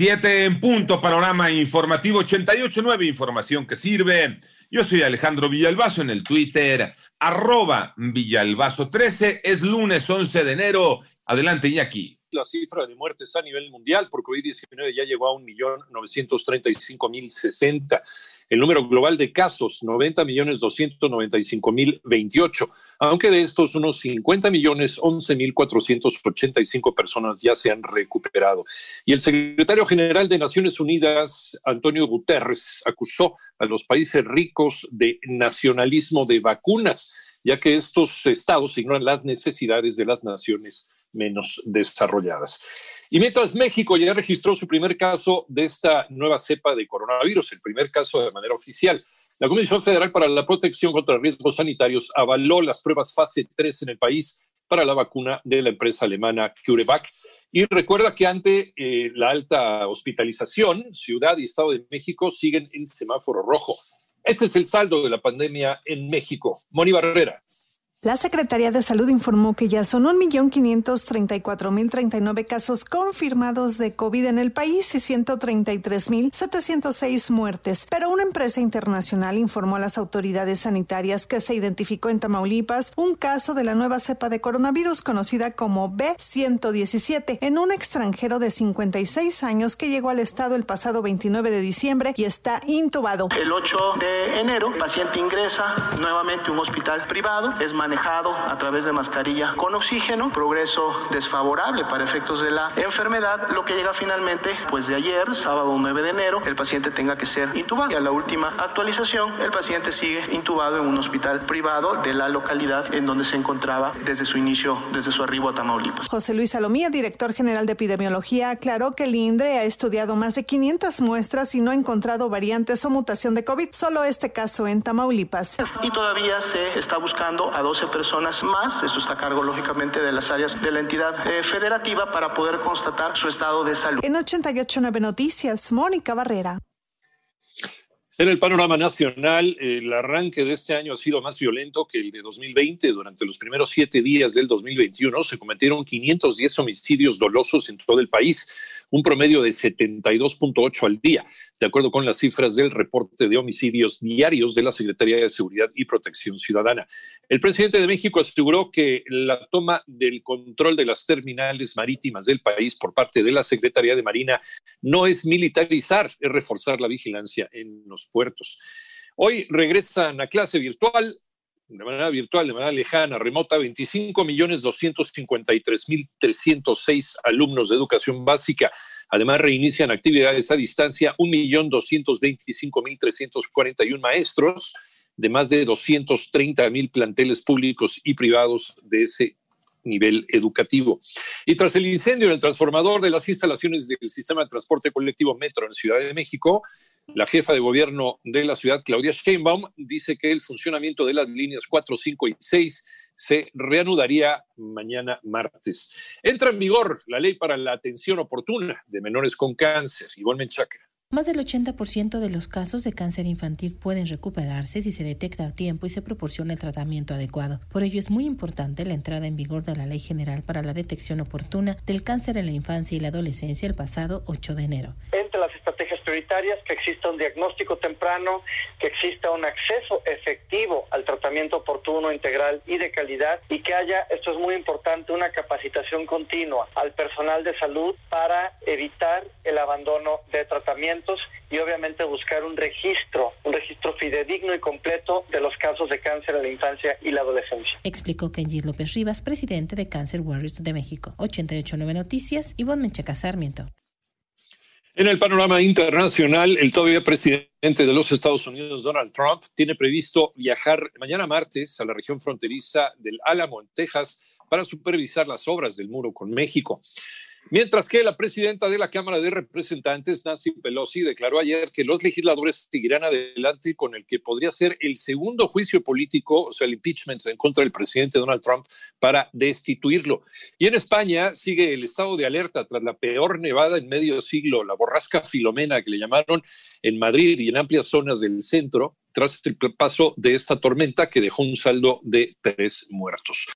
Siete en punto, panorama informativo 88.9, información que sirve. Yo soy Alejandro Villalbazo en el Twitter, arroba Villalbazo13. Es lunes 11 de enero. Adelante, Iñaki. La cifra de muertes a nivel mundial por COVID-19 ya llegó a 1.935.060. El número global de casos, 90 millones 295 mil 28, aunque de estos unos 50 millones 11 mil 485 personas ya se han recuperado. Y el secretario general de Naciones Unidas, Antonio Guterres, acusó a los países ricos de nacionalismo de vacunas, ya que estos estados ignoran las necesidades de las naciones menos desarrolladas. Y mientras México ya registró su primer caso de esta nueva cepa de coronavirus, el primer caso de manera oficial, la Comisión Federal para la Protección contra Riesgos Sanitarios avaló las pruebas fase 3 en el país para la vacuna de la empresa alemana CureVac. Y recuerda que ante eh, la alta hospitalización, Ciudad y Estado de México siguen en semáforo rojo. Este es el saldo de la pandemia en México. Moni Barrera. La Secretaría de Salud informó que ya son 1.534.039 casos confirmados de COVID en el país y 133.706 muertes, pero una empresa internacional informó a las autoridades sanitarias que se identificó en Tamaulipas un caso de la nueva cepa de coronavirus conocida como B117 en un extranjero de 56 años que llegó al estado el pasado 29 de diciembre y está intubado. El 8 de enero, el paciente ingresa nuevamente a un hospital privado, es manejado a través de mascarilla con oxígeno, progreso desfavorable para efectos de la enfermedad, lo que llega finalmente, pues de ayer, sábado 9 de enero, el paciente tenga que ser intubado. Y a la última actualización, el paciente sigue intubado en un hospital privado de la localidad en donde se encontraba desde su inicio, desde su arribo a Tamaulipas. José Luis Salomía, director general de epidemiología, aclaró que el INDRE ha estudiado más de 500 muestras y no ha encontrado variantes o mutación de COVID, solo este caso en Tamaulipas. Y todavía se está buscando a 12 personas más. Esto está a cargo, lógicamente, de las áreas de la entidad eh, federativa para poder constatar su estado de salud. En 889 Noticias, Mónica Barrera. En el panorama nacional, el arranque de este año ha sido más violento que el de 2020. Durante los primeros siete días del 2021 se cometieron 510 homicidios dolosos en todo el país un promedio de 72.8 al día, de acuerdo con las cifras del reporte de homicidios diarios de la Secretaría de Seguridad y Protección Ciudadana. El presidente de México aseguró que la toma del control de las terminales marítimas del país por parte de la Secretaría de Marina no es militarizar, es reforzar la vigilancia en los puertos. Hoy regresan a clase virtual de manera virtual, de manera lejana, remota, 25 millones 253 mil 306 alumnos de educación básica. Además, reinician actividades a distancia 1 millón 225 mil 341 maestros de más de 230 mil planteles públicos y privados de ese nivel educativo. Y tras el incendio en el transformador de las instalaciones del sistema de transporte colectivo Metro en Ciudad de México, la jefa de gobierno de la ciudad, Claudia Sheinbaum, dice que el funcionamiento de las líneas 4, 5 y 6 se reanudaría mañana martes. Entra en vigor la ley para la atención oportuna de menores con cáncer. Ivonne Menchaca. Más del 80% de los casos de cáncer infantil pueden recuperarse si se detecta a tiempo y se proporciona el tratamiento adecuado. Por ello es muy importante la entrada en vigor de la Ley General para la Detección Oportuna del Cáncer en la Infancia y la Adolescencia el pasado 8 de enero. Estrategias que exista un diagnóstico temprano, que exista un acceso efectivo al tratamiento oportuno, integral y de calidad y que haya, esto es muy importante, una capacitación continua al personal de salud para evitar el abandono de tratamiento y obviamente buscar un registro, un registro fidedigno y completo de los casos de cáncer en la infancia y la adolescencia. Explicó Kenji López Rivas, presidente de Cancer Warriors de México. 889 Noticias, Ivonne Menchaca Sarmiento. En el panorama internacional, el todavía presidente de los Estados Unidos, Donald Trump, tiene previsto viajar mañana martes a la región fronteriza del Álamo, en Texas, para supervisar las obras del muro con México. Mientras que la presidenta de la Cámara de Representantes, Nancy Pelosi, declaró ayer que los legisladores seguirán adelante con el que podría ser el segundo juicio político, o sea, el impeachment en contra del presidente Donald Trump para destituirlo. Y en España sigue el estado de alerta tras la peor nevada en medio siglo, la borrasca Filomena que le llamaron en Madrid y en amplias zonas del centro, tras el paso de esta tormenta que dejó un saldo de tres muertos.